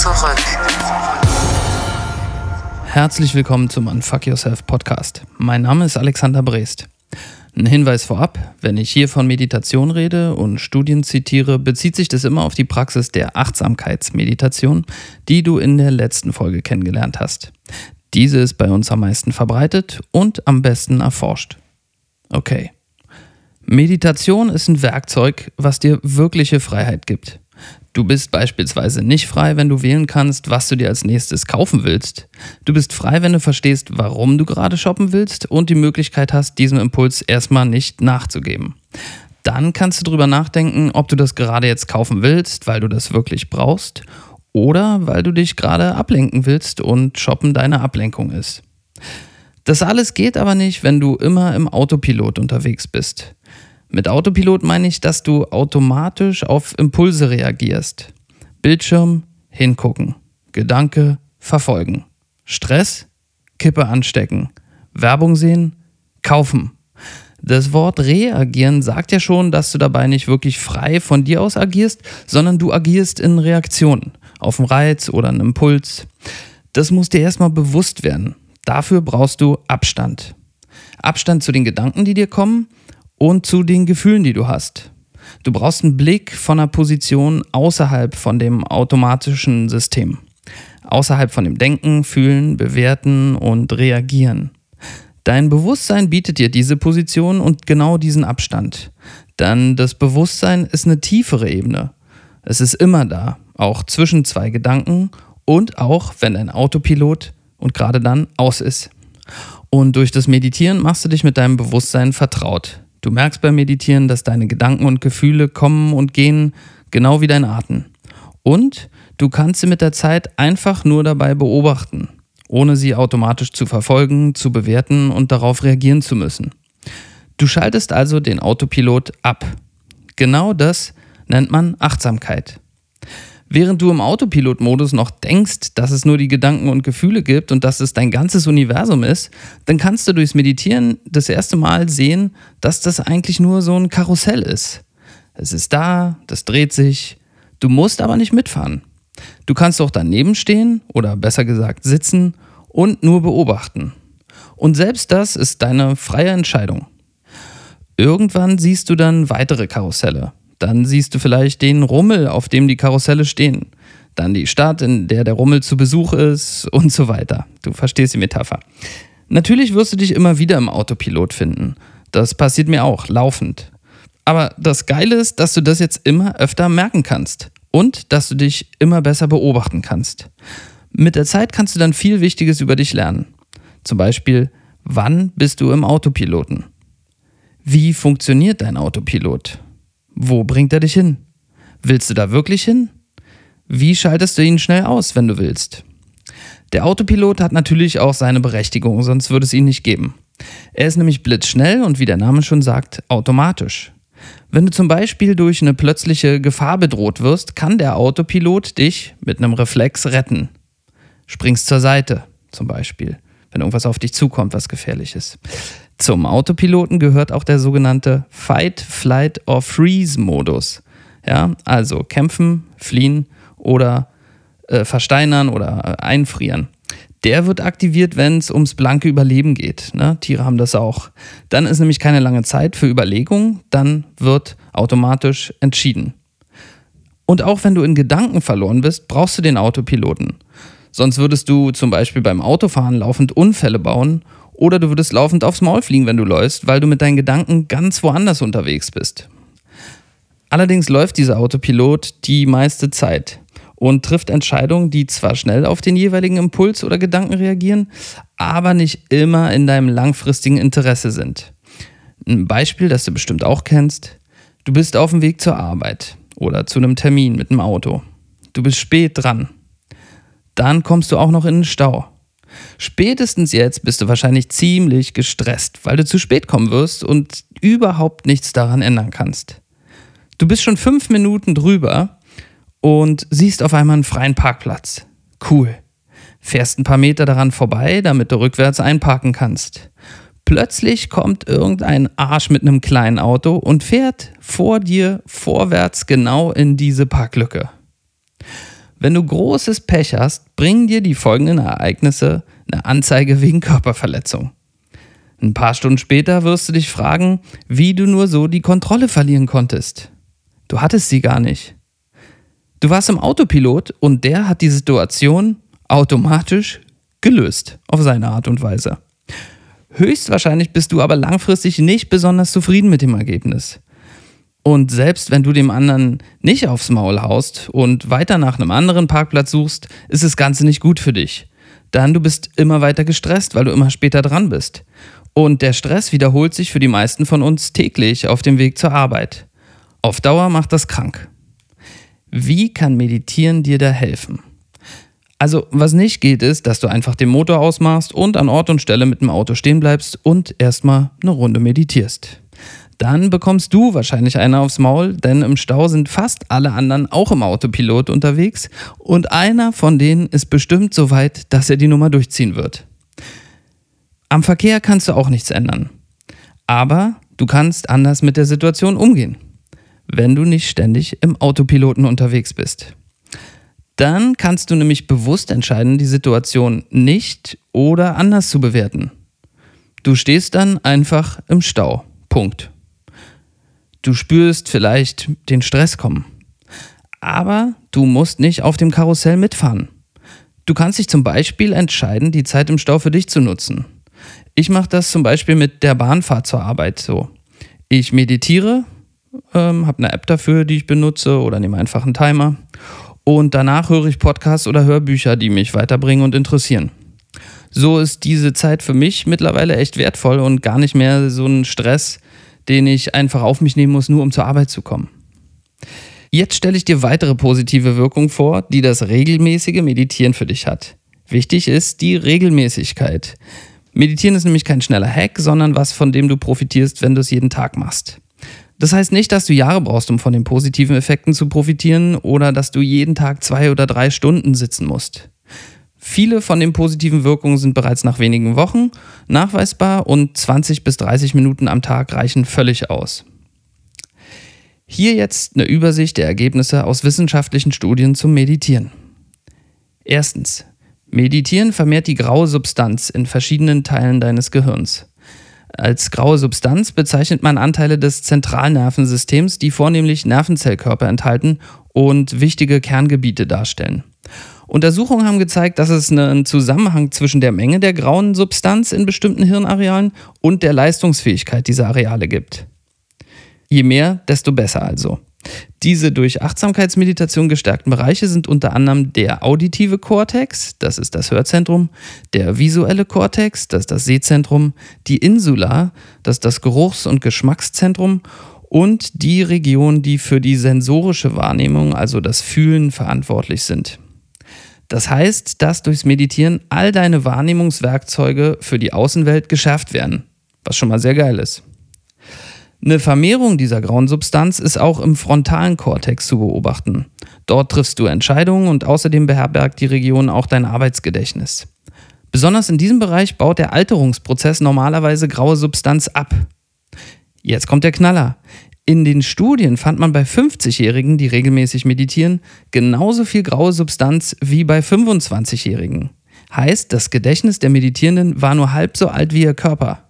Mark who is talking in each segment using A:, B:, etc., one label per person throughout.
A: zurück.
B: Herzlich willkommen zum Unfuck Yourself Podcast. Mein Name ist Alexander Brest. Ein Hinweis vorab, wenn ich hier von Meditation rede und Studien zitiere, bezieht sich das immer auf die Praxis der Achtsamkeitsmeditation, die du in der letzten Folge kennengelernt hast. Diese ist bei uns am meisten verbreitet und am besten erforscht. Okay. Meditation ist ein Werkzeug, was dir wirkliche Freiheit gibt. Du bist beispielsweise nicht frei, wenn du wählen kannst, was du dir als nächstes kaufen willst. Du bist frei, wenn du verstehst, warum du gerade shoppen willst und die Möglichkeit hast, diesem Impuls erstmal nicht nachzugeben. Dann kannst du darüber nachdenken, ob du das gerade jetzt kaufen willst, weil du das wirklich brauchst oder weil du dich gerade ablenken willst und shoppen deine Ablenkung ist. Das alles geht aber nicht, wenn du immer im Autopilot unterwegs bist. Mit Autopilot meine ich, dass du automatisch auf Impulse reagierst. Bildschirm, hingucken. Gedanke, verfolgen. Stress, Kippe anstecken. Werbung sehen, kaufen. Das Wort reagieren sagt ja schon, dass du dabei nicht wirklich frei von dir aus agierst, sondern du agierst in Reaktionen auf einen Reiz oder einen Impuls. Das muss dir erstmal bewusst werden. Dafür brauchst du Abstand. Abstand zu den Gedanken, die dir kommen und zu den Gefühlen, die du hast. Du brauchst einen Blick von einer Position außerhalb von dem automatischen System. Außerhalb von dem Denken, Fühlen, Bewerten und Reagieren. Dein Bewusstsein bietet dir diese Position und genau diesen Abstand. Denn das Bewusstsein ist eine tiefere Ebene. Es ist immer da, auch zwischen zwei Gedanken und auch wenn dein Autopilot und gerade dann aus ist. Und durch das Meditieren machst du dich mit deinem Bewusstsein vertraut. Du merkst beim Meditieren, dass deine Gedanken und Gefühle kommen und gehen, genau wie dein Atem. Und du kannst sie mit der Zeit einfach nur dabei beobachten, ohne sie automatisch zu verfolgen, zu bewerten und darauf reagieren zu müssen. Du schaltest also den Autopilot ab. Genau das nennt man Achtsamkeit. Während du im Autopilot-Modus noch denkst, dass es nur die Gedanken und Gefühle gibt und dass es dein ganzes Universum ist, dann kannst du durchs Meditieren das erste Mal sehen, dass das eigentlich nur so ein Karussell ist. Es ist da, das dreht sich, du musst aber nicht mitfahren. Du kannst auch daneben stehen oder besser gesagt sitzen und nur beobachten. Und selbst das ist deine freie Entscheidung. Irgendwann siehst du dann weitere Karusselle dann siehst du vielleicht den Rummel, auf dem die Karusselle stehen. Dann die Stadt, in der der Rummel zu Besuch ist und so weiter. Du verstehst die Metapher. Natürlich wirst du dich immer wieder im Autopilot finden. Das passiert mir auch, laufend. Aber das Geile ist, dass du das jetzt immer öfter merken kannst und dass du dich immer besser beobachten kannst. Mit der Zeit kannst du dann viel Wichtiges über dich lernen. Zum Beispiel, wann bist du im Autopiloten? Wie funktioniert dein Autopilot? Wo bringt er dich hin? Willst du da wirklich hin? Wie schaltest du ihn schnell aus, wenn du willst? Der Autopilot hat natürlich auch seine Berechtigung, sonst würde es ihn nicht geben. Er ist nämlich blitzschnell und wie der Name schon sagt, automatisch. Wenn du zum Beispiel durch eine plötzliche Gefahr bedroht wirst, kann der Autopilot dich mit einem Reflex retten. Springst zur Seite, zum Beispiel, wenn irgendwas auf dich zukommt, was gefährlich ist. Zum Autopiloten gehört auch der sogenannte Fight, Flight or Freeze-Modus. Ja, also kämpfen, fliehen oder äh, versteinern oder äh, einfrieren. Der wird aktiviert, wenn es ums blanke Überleben geht. Ne? Tiere haben das auch. Dann ist nämlich keine lange Zeit für Überlegung, dann wird automatisch entschieden. Und auch wenn du in Gedanken verloren bist, brauchst du den Autopiloten. Sonst würdest du zum Beispiel beim Autofahren laufend Unfälle bauen oder du würdest laufend aufs Maul fliegen, wenn du läufst, weil du mit deinen Gedanken ganz woanders unterwegs bist. Allerdings läuft dieser Autopilot die meiste Zeit und trifft Entscheidungen, die zwar schnell auf den jeweiligen Impuls oder Gedanken reagieren, aber nicht immer in deinem langfristigen Interesse sind. Ein Beispiel, das du bestimmt auch kennst. Du bist auf dem Weg zur Arbeit oder zu einem Termin mit dem Auto. Du bist spät dran. Dann kommst du auch noch in den Stau. Spätestens jetzt bist du wahrscheinlich ziemlich gestresst, weil du zu spät kommen wirst und überhaupt nichts daran ändern kannst. Du bist schon fünf Minuten drüber und siehst auf einmal einen freien Parkplatz. Cool. Fährst ein paar Meter daran vorbei, damit du rückwärts einparken kannst. Plötzlich kommt irgendein Arsch mit einem kleinen Auto und fährt vor dir vorwärts genau in diese Parklücke. Wenn du großes Pech hast, bringen dir die folgenden Ereignisse eine Anzeige wegen Körperverletzung. Ein paar Stunden später wirst du dich fragen, wie du nur so die Kontrolle verlieren konntest. Du hattest sie gar nicht. Du warst im Autopilot und der hat die Situation automatisch gelöst, auf seine Art und Weise. Höchstwahrscheinlich bist du aber langfristig nicht besonders zufrieden mit dem Ergebnis. Und selbst wenn du dem anderen nicht aufs Maul haust und weiter nach einem anderen Parkplatz suchst, ist das Ganze nicht gut für dich. Dann du bist immer weiter gestresst, weil du immer später dran bist. Und der Stress wiederholt sich für die meisten von uns täglich auf dem Weg zur Arbeit. Auf Dauer macht das krank. Wie kann Meditieren dir da helfen? Also, was nicht geht, ist, dass du einfach den Motor ausmachst und an Ort und Stelle mit dem Auto stehen bleibst und erstmal eine Runde meditierst. Dann bekommst du wahrscheinlich einer aufs Maul, denn im Stau sind fast alle anderen auch im Autopilot unterwegs und einer von denen ist bestimmt so weit, dass er die Nummer durchziehen wird. Am Verkehr kannst du auch nichts ändern. Aber du kannst anders mit der Situation umgehen, wenn du nicht ständig im Autopiloten unterwegs bist. Dann kannst du nämlich bewusst entscheiden, die Situation nicht oder anders zu bewerten. Du stehst dann einfach im Stau. Punkt. Du spürst vielleicht den Stress kommen. Aber du musst nicht auf dem Karussell mitfahren. Du kannst dich zum Beispiel entscheiden, die Zeit im Stau für dich zu nutzen. Ich mache das zum Beispiel mit der Bahnfahrt zur Arbeit so. Ich meditiere, ähm, habe eine App dafür, die ich benutze oder nehme einfach einen Timer. Und danach höre ich Podcasts oder Hörbücher, die mich weiterbringen und interessieren. So ist diese Zeit für mich mittlerweile echt wertvoll und gar nicht mehr so ein Stress, den ich einfach auf mich nehmen muss, nur um zur Arbeit zu kommen. Jetzt stelle ich dir weitere positive Wirkungen vor, die das regelmäßige Meditieren für dich hat. Wichtig ist die Regelmäßigkeit. Meditieren ist nämlich kein schneller Hack, sondern was, von dem du profitierst, wenn du es jeden Tag machst. Das heißt nicht, dass du Jahre brauchst, um von den positiven Effekten zu profitieren oder dass du jeden Tag zwei oder drei Stunden sitzen musst. Viele von den positiven Wirkungen sind bereits nach wenigen Wochen nachweisbar und 20 bis 30 Minuten am Tag reichen völlig aus. Hier jetzt eine Übersicht der Ergebnisse aus wissenschaftlichen Studien zum Meditieren. Erstens. Meditieren vermehrt die graue Substanz in verschiedenen Teilen deines Gehirns. Als graue Substanz bezeichnet man Anteile des Zentralnervensystems, die vornehmlich Nervenzellkörper enthalten und wichtige Kerngebiete darstellen. Untersuchungen haben gezeigt, dass es einen Zusammenhang zwischen der Menge der grauen Substanz in bestimmten Hirnarealen und der Leistungsfähigkeit dieser Areale gibt. Je mehr, desto besser also. Diese durch Achtsamkeitsmeditation gestärkten Bereiche sind unter anderem der auditive Kortex, das ist das Hörzentrum, der visuelle Kortex, das ist das Sehzentrum, die Insula, das ist das Geruchs- und Geschmackszentrum und die Region, die für die sensorische Wahrnehmung, also das Fühlen, verantwortlich sind. Das heißt, dass durchs Meditieren all deine Wahrnehmungswerkzeuge für die Außenwelt geschärft werden, was schon mal sehr geil ist. Eine Vermehrung dieser grauen Substanz ist auch im frontalen Kortex zu beobachten. Dort triffst du Entscheidungen und außerdem beherbergt die Region auch dein Arbeitsgedächtnis. Besonders in diesem Bereich baut der Alterungsprozess normalerweise graue Substanz ab. Jetzt kommt der Knaller. In den Studien fand man bei 50-Jährigen, die regelmäßig meditieren, genauso viel graue Substanz wie bei 25-Jährigen. Heißt, das Gedächtnis der Meditierenden war nur halb so alt wie ihr Körper.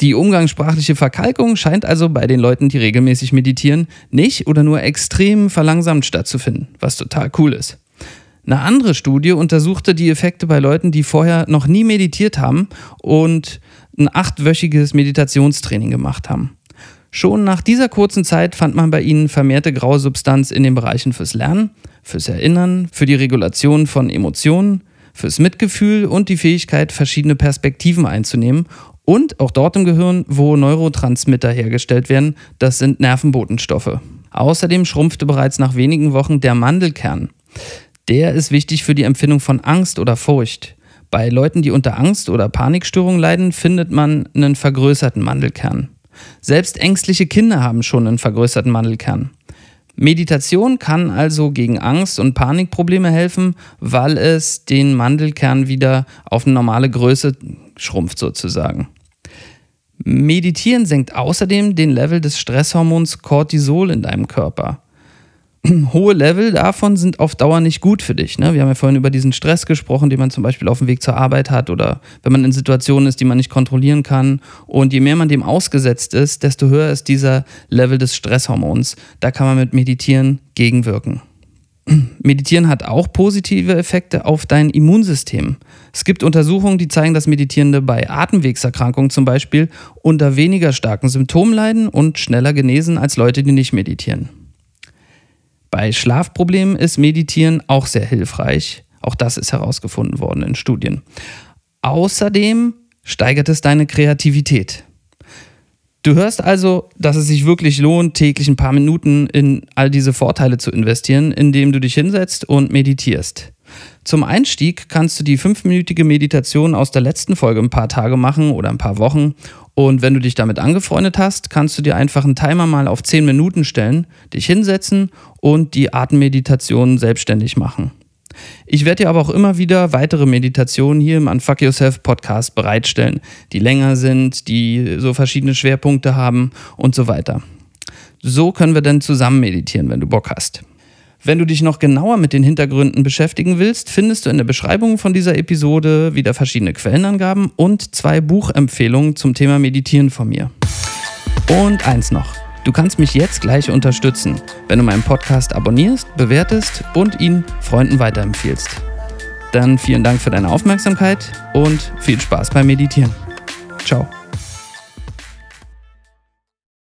B: Die umgangssprachliche Verkalkung scheint also bei den Leuten, die regelmäßig meditieren, nicht oder nur extrem verlangsamt stattzufinden, was total cool ist. Eine andere Studie untersuchte die Effekte bei Leuten, die vorher noch nie meditiert haben und ein achtwöchiges Meditationstraining gemacht haben. Schon nach dieser kurzen Zeit fand man bei ihnen vermehrte graue Substanz in den Bereichen fürs Lernen, fürs Erinnern, für die Regulation von Emotionen, fürs Mitgefühl und die Fähigkeit, verschiedene Perspektiven einzunehmen und auch dort im Gehirn, wo Neurotransmitter hergestellt werden, das sind Nervenbotenstoffe. Außerdem schrumpfte bereits nach wenigen Wochen der Mandelkern. Der ist wichtig für die Empfindung von Angst oder Furcht. Bei Leuten, die unter Angst oder Panikstörungen leiden, findet man einen vergrößerten Mandelkern. Selbst ängstliche Kinder haben schon einen vergrößerten Mandelkern. Meditation kann also gegen Angst- und Panikprobleme helfen, weil es den Mandelkern wieder auf eine normale Größe schrumpft sozusagen. Meditieren senkt außerdem den Level des Stresshormons Cortisol in deinem Körper. hohe Level davon sind auf Dauer nicht gut für dich. Ne? Wir haben ja vorhin über diesen Stress gesprochen, den man zum Beispiel auf dem Weg zur Arbeit hat oder wenn man in Situationen ist, die man nicht kontrollieren kann. Und je mehr man dem ausgesetzt ist, desto höher ist dieser Level des Stresshormons. Da kann man mit Meditieren gegenwirken. Meditieren hat auch positive Effekte auf dein Immunsystem. Es gibt Untersuchungen, die zeigen, dass Meditierende bei Atemwegserkrankungen zum Beispiel unter weniger starken Symptomen leiden und schneller genesen als Leute, die nicht meditieren. Bei Schlafproblemen ist Meditieren auch sehr hilfreich. Auch das ist herausgefunden worden in Studien. Außerdem steigert es deine Kreativität. Du hörst also, dass es sich wirklich lohnt, täglich ein paar Minuten in all diese Vorteile zu investieren, indem du dich hinsetzt und meditierst. Zum Einstieg kannst du die fünfminütige Meditation aus der letzten Folge ein paar Tage machen oder ein paar Wochen. Und wenn du dich damit angefreundet hast, kannst du dir einfach einen Timer mal auf 10 Minuten stellen, dich hinsetzen und die Atemmeditation selbstständig machen. Ich werde dir aber auch immer wieder weitere Meditationen hier im Unfuck Yourself Podcast bereitstellen, die länger sind, die so verschiedene Schwerpunkte haben und so weiter. So können wir dann zusammen meditieren, wenn du Bock hast. Wenn du dich noch genauer mit den Hintergründen beschäftigen willst, findest du in der Beschreibung von dieser Episode wieder verschiedene Quellenangaben und zwei Buchempfehlungen zum Thema Meditieren von mir. Und eins noch. Du kannst mich jetzt gleich unterstützen, wenn du meinen Podcast abonnierst, bewertest und ihn Freunden weiterempfiehlst. Dann vielen Dank für deine Aufmerksamkeit und viel Spaß beim Meditieren. Ciao.